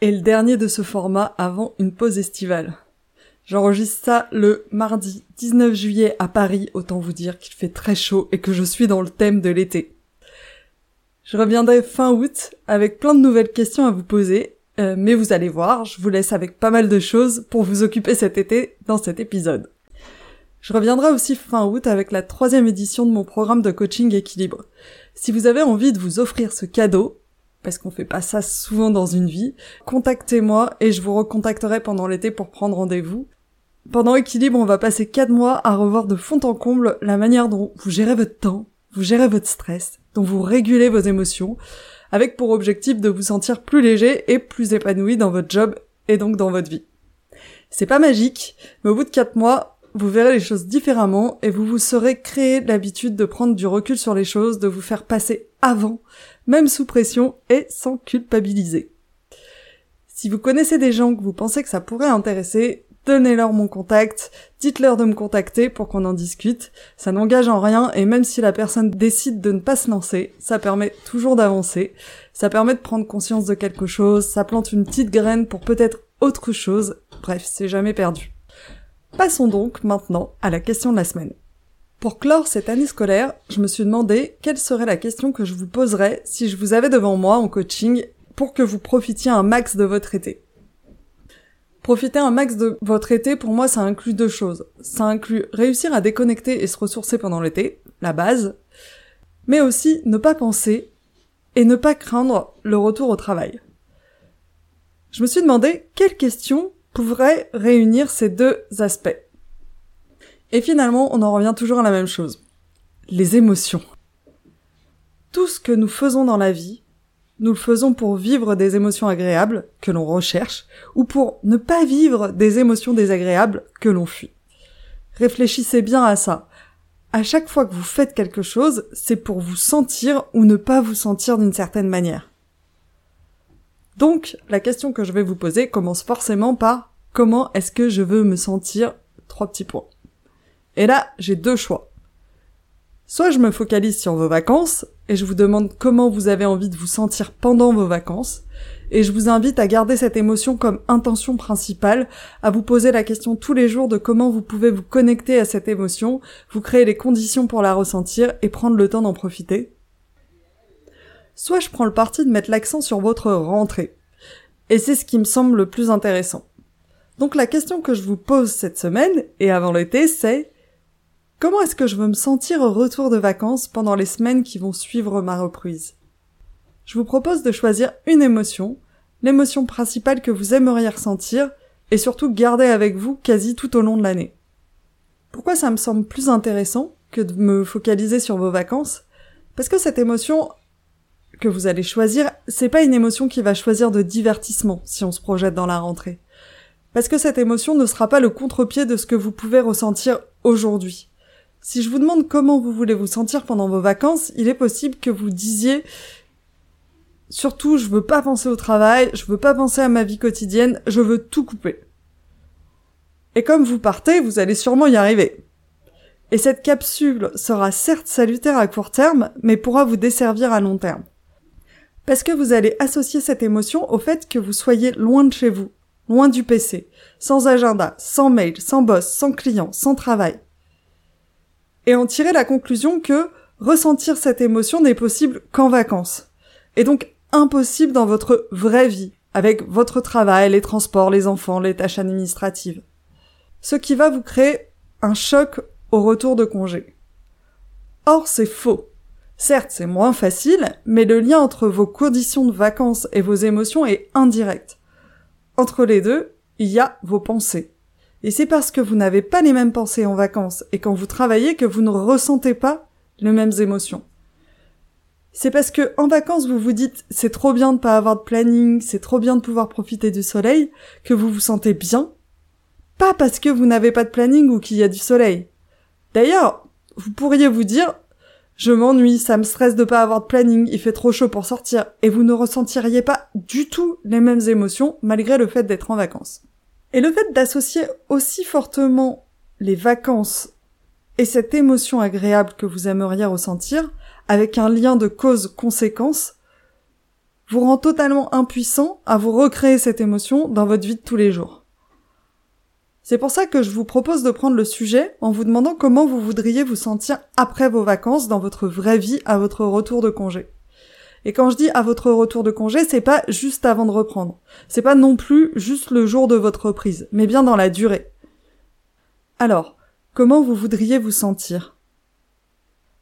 est le dernier de ce format avant une pause estivale. J'enregistre ça le mardi 19 juillet à Paris, autant vous dire qu'il fait très chaud et que je suis dans le thème de l'été. Je reviendrai fin août avec plein de nouvelles questions à vous poser, euh, mais vous allez voir, je vous laisse avec pas mal de choses pour vous occuper cet été dans cet épisode. Je reviendrai aussi fin août avec la troisième édition de mon programme de coaching équilibre. Si vous avez envie de vous offrir ce cadeau, parce qu'on fait pas ça souvent dans une vie, contactez-moi et je vous recontacterai pendant l'été pour prendre rendez-vous. Pendant Équilibre, on va passer 4 mois à revoir de fond en comble la manière dont vous gérez votre temps, vous gérez votre stress, dont vous régulez vos émotions, avec pour objectif de vous sentir plus léger et plus épanoui dans votre job et donc dans votre vie. C'est pas magique, mais au bout de 4 mois, vous verrez les choses différemment et vous vous serez créé l'habitude de prendre du recul sur les choses, de vous faire passer avant, même sous pression et sans culpabiliser. Si vous connaissez des gens que vous pensez que ça pourrait intéresser, donnez-leur mon contact, dites-leur de me contacter pour qu'on en discute. Ça n'engage en rien et même si la personne décide de ne pas se lancer, ça permet toujours d'avancer. Ça permet de prendre conscience de quelque chose, ça plante une petite graine pour peut-être autre chose. Bref, c'est jamais perdu. Passons donc maintenant à la question de la semaine. Pour clore cette année scolaire, je me suis demandé quelle serait la question que je vous poserais si je vous avais devant moi en coaching pour que vous profitiez un max de votre été. Profiter un max de votre été, pour moi, ça inclut deux choses. Ça inclut réussir à déconnecter et se ressourcer pendant l'été, la base, mais aussi ne pas penser et ne pas craindre le retour au travail. Je me suis demandé quelle question pourrait réunir ces deux aspects. Et finalement, on en revient toujours à la même chose. Les émotions. Tout ce que nous faisons dans la vie, nous le faisons pour vivre des émotions agréables que l'on recherche ou pour ne pas vivre des émotions désagréables que l'on fuit. Réfléchissez bien à ça. À chaque fois que vous faites quelque chose, c'est pour vous sentir ou ne pas vous sentir d'une certaine manière. Donc, la question que je vais vous poser commence forcément par comment est-ce que je veux me sentir? Trois petits points. Et là, j'ai deux choix. Soit je me focalise sur vos vacances et je vous demande comment vous avez envie de vous sentir pendant vos vacances et je vous invite à garder cette émotion comme intention principale, à vous poser la question tous les jours de comment vous pouvez vous connecter à cette émotion, vous créer les conditions pour la ressentir et prendre le temps d'en profiter. Soit je prends le parti de mettre l'accent sur votre rentrée. Et c'est ce qui me semble le plus intéressant. Donc la question que je vous pose cette semaine et avant l'été, c'est Comment est-ce que je veux me sentir au retour de vacances pendant les semaines qui vont suivre ma reprise? Je vous propose de choisir une émotion, l'émotion principale que vous aimeriez ressentir, et surtout garder avec vous quasi tout au long de l'année. Pourquoi ça me semble plus intéressant que de me focaliser sur vos vacances? Parce que cette émotion que vous allez choisir, c'est pas une émotion qui va choisir de divertissement si on se projette dans la rentrée. Parce que cette émotion ne sera pas le contre-pied de ce que vous pouvez ressentir aujourd'hui. Si je vous demande comment vous voulez vous sentir pendant vos vacances, il est possible que vous disiez surtout je veux pas penser au travail, je veux pas penser à ma vie quotidienne, je veux tout couper. Et comme vous partez, vous allez sûrement y arriver. Et cette capsule sera certes salutaire à court terme, mais pourra vous desservir à long terme. Parce que vous allez associer cette émotion au fait que vous soyez loin de chez vous, loin du PC, sans agenda, sans mail, sans boss, sans client, sans travail et en tirer la conclusion que ressentir cette émotion n'est possible qu'en vacances, et donc impossible dans votre vraie vie, avec votre travail, les transports, les enfants, les tâches administratives. Ce qui va vous créer un choc au retour de congé. Or, c'est faux. Certes, c'est moins facile, mais le lien entre vos conditions de vacances et vos émotions est indirect. Entre les deux, il y a vos pensées. Et c'est parce que vous n'avez pas les mêmes pensées en vacances et quand vous travaillez que vous ne ressentez pas les mêmes émotions. C'est parce que en vacances vous vous dites c'est trop bien de pas avoir de planning, c'est trop bien de pouvoir profiter du soleil, que vous vous sentez bien. Pas parce que vous n'avez pas de planning ou qu'il y a du soleil. D'ailleurs, vous pourriez vous dire je m'ennuie, ça me stresse de pas avoir de planning, il fait trop chaud pour sortir, et vous ne ressentiriez pas du tout les mêmes émotions malgré le fait d'être en vacances. Et le fait d'associer aussi fortement les vacances et cette émotion agréable que vous aimeriez ressentir avec un lien de cause-conséquence vous rend totalement impuissant à vous recréer cette émotion dans votre vie de tous les jours. C'est pour ça que je vous propose de prendre le sujet en vous demandant comment vous voudriez vous sentir après vos vacances dans votre vraie vie à votre retour de congé. Et quand je dis à votre retour de congé, c'est pas juste avant de reprendre. C'est pas non plus juste le jour de votre reprise, mais bien dans la durée. Alors, comment vous voudriez vous sentir?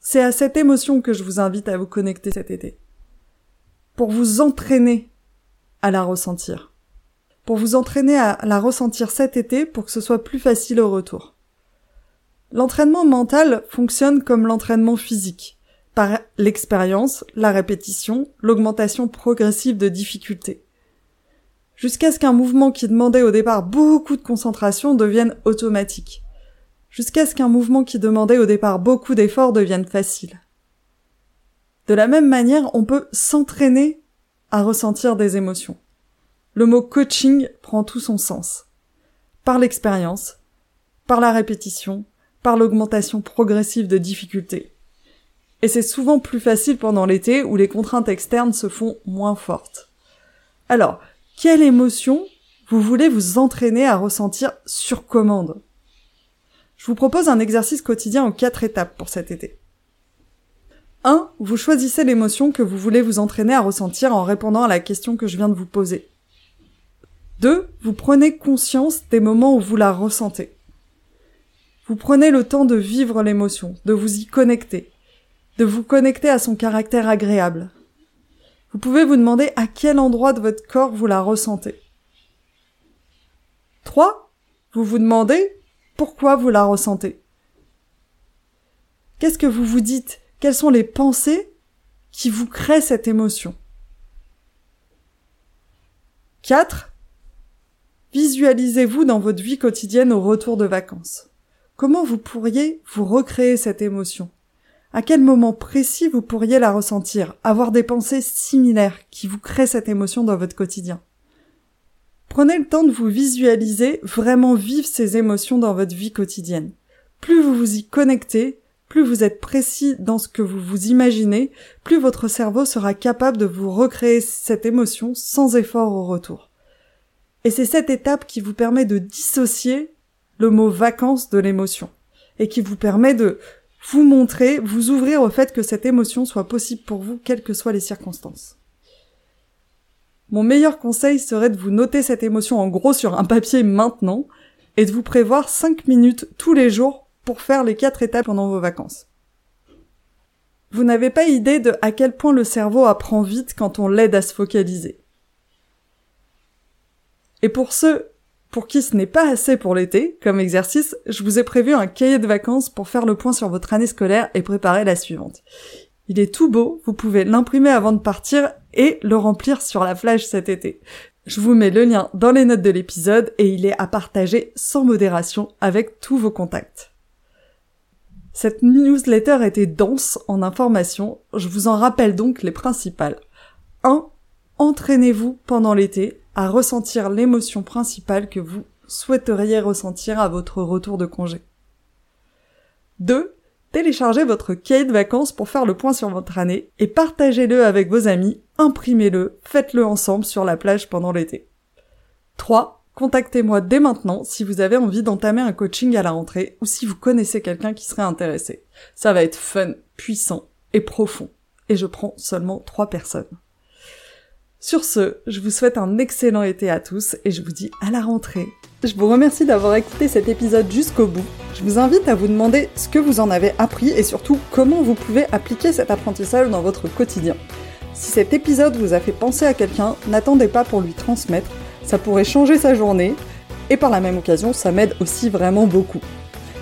C'est à cette émotion que je vous invite à vous connecter cet été. Pour vous entraîner à la ressentir. Pour vous entraîner à la ressentir cet été pour que ce soit plus facile au retour. L'entraînement mental fonctionne comme l'entraînement physique l'expérience, la répétition, l'augmentation progressive de difficulté. Jusqu'à ce qu'un mouvement qui demandait au départ beaucoup de concentration devienne automatique. Jusqu'à ce qu'un mouvement qui demandait au départ beaucoup d'efforts devienne facile. De la même manière, on peut s'entraîner à ressentir des émotions. Le mot coaching prend tout son sens. Par l'expérience, par la répétition, par l'augmentation progressive de difficulté. Et c'est souvent plus facile pendant l'été où les contraintes externes se font moins fortes. Alors, quelle émotion vous voulez vous entraîner à ressentir sur commande? Je vous propose un exercice quotidien en quatre étapes pour cet été. 1. Vous choisissez l'émotion que vous voulez vous entraîner à ressentir en répondant à la question que je viens de vous poser. 2. Vous prenez conscience des moments où vous la ressentez. Vous prenez le temps de vivre l'émotion, de vous y connecter, de vous connecter à son caractère agréable. Vous pouvez vous demander à quel endroit de votre corps vous la ressentez. 3. Vous vous demandez pourquoi vous la ressentez. Qu'est-ce que vous vous dites? Quelles sont les pensées qui vous créent cette émotion? 4. Visualisez-vous dans votre vie quotidienne au retour de vacances. Comment vous pourriez vous recréer cette émotion? À quel moment précis vous pourriez la ressentir, avoir des pensées similaires qui vous créent cette émotion dans votre quotidien? Prenez le temps de vous visualiser, vraiment vivre ces émotions dans votre vie quotidienne. Plus vous vous y connectez, plus vous êtes précis dans ce que vous vous imaginez, plus votre cerveau sera capable de vous recréer cette émotion sans effort au retour. Et c'est cette étape qui vous permet de dissocier le mot vacances de l'émotion et qui vous permet de vous montrer, vous ouvrir au fait que cette émotion soit possible pour vous, quelles que soient les circonstances. Mon meilleur conseil serait de vous noter cette émotion en gros sur un papier maintenant et de vous prévoir 5 minutes tous les jours pour faire les 4 étapes pendant vos vacances. Vous n'avez pas idée de à quel point le cerveau apprend vite quand on l'aide à se focaliser. Et pour ceux pour qui ce n'est pas assez pour l'été, comme exercice, je vous ai prévu un cahier de vacances pour faire le point sur votre année scolaire et préparer la suivante. Il est tout beau, vous pouvez l'imprimer avant de partir et le remplir sur la plage cet été. Je vous mets le lien dans les notes de l'épisode et il est à partager sans modération avec tous vos contacts. Cette newsletter était dense en informations, je vous en rappelle donc les principales. 1. Entraînez-vous pendant l'été à ressentir l'émotion principale que vous souhaiteriez ressentir à votre retour de congé. 2. Téléchargez votre cahier de vacances pour faire le point sur votre année et partagez-le avec vos amis, imprimez-le, faites-le ensemble sur la plage pendant l'été. 3. Contactez-moi dès maintenant si vous avez envie d'entamer un coaching à la rentrée ou si vous connaissez quelqu'un qui serait intéressé. Ça va être fun, puissant et profond. Et je prends seulement 3 personnes. Sur ce, je vous souhaite un excellent été à tous et je vous dis à la rentrée. Je vous remercie d'avoir écouté cet épisode jusqu'au bout. Je vous invite à vous demander ce que vous en avez appris et surtout comment vous pouvez appliquer cet apprentissage dans votre quotidien. Si cet épisode vous a fait penser à quelqu'un, n'attendez pas pour lui transmettre, ça pourrait changer sa journée et par la même occasion, ça m'aide aussi vraiment beaucoup.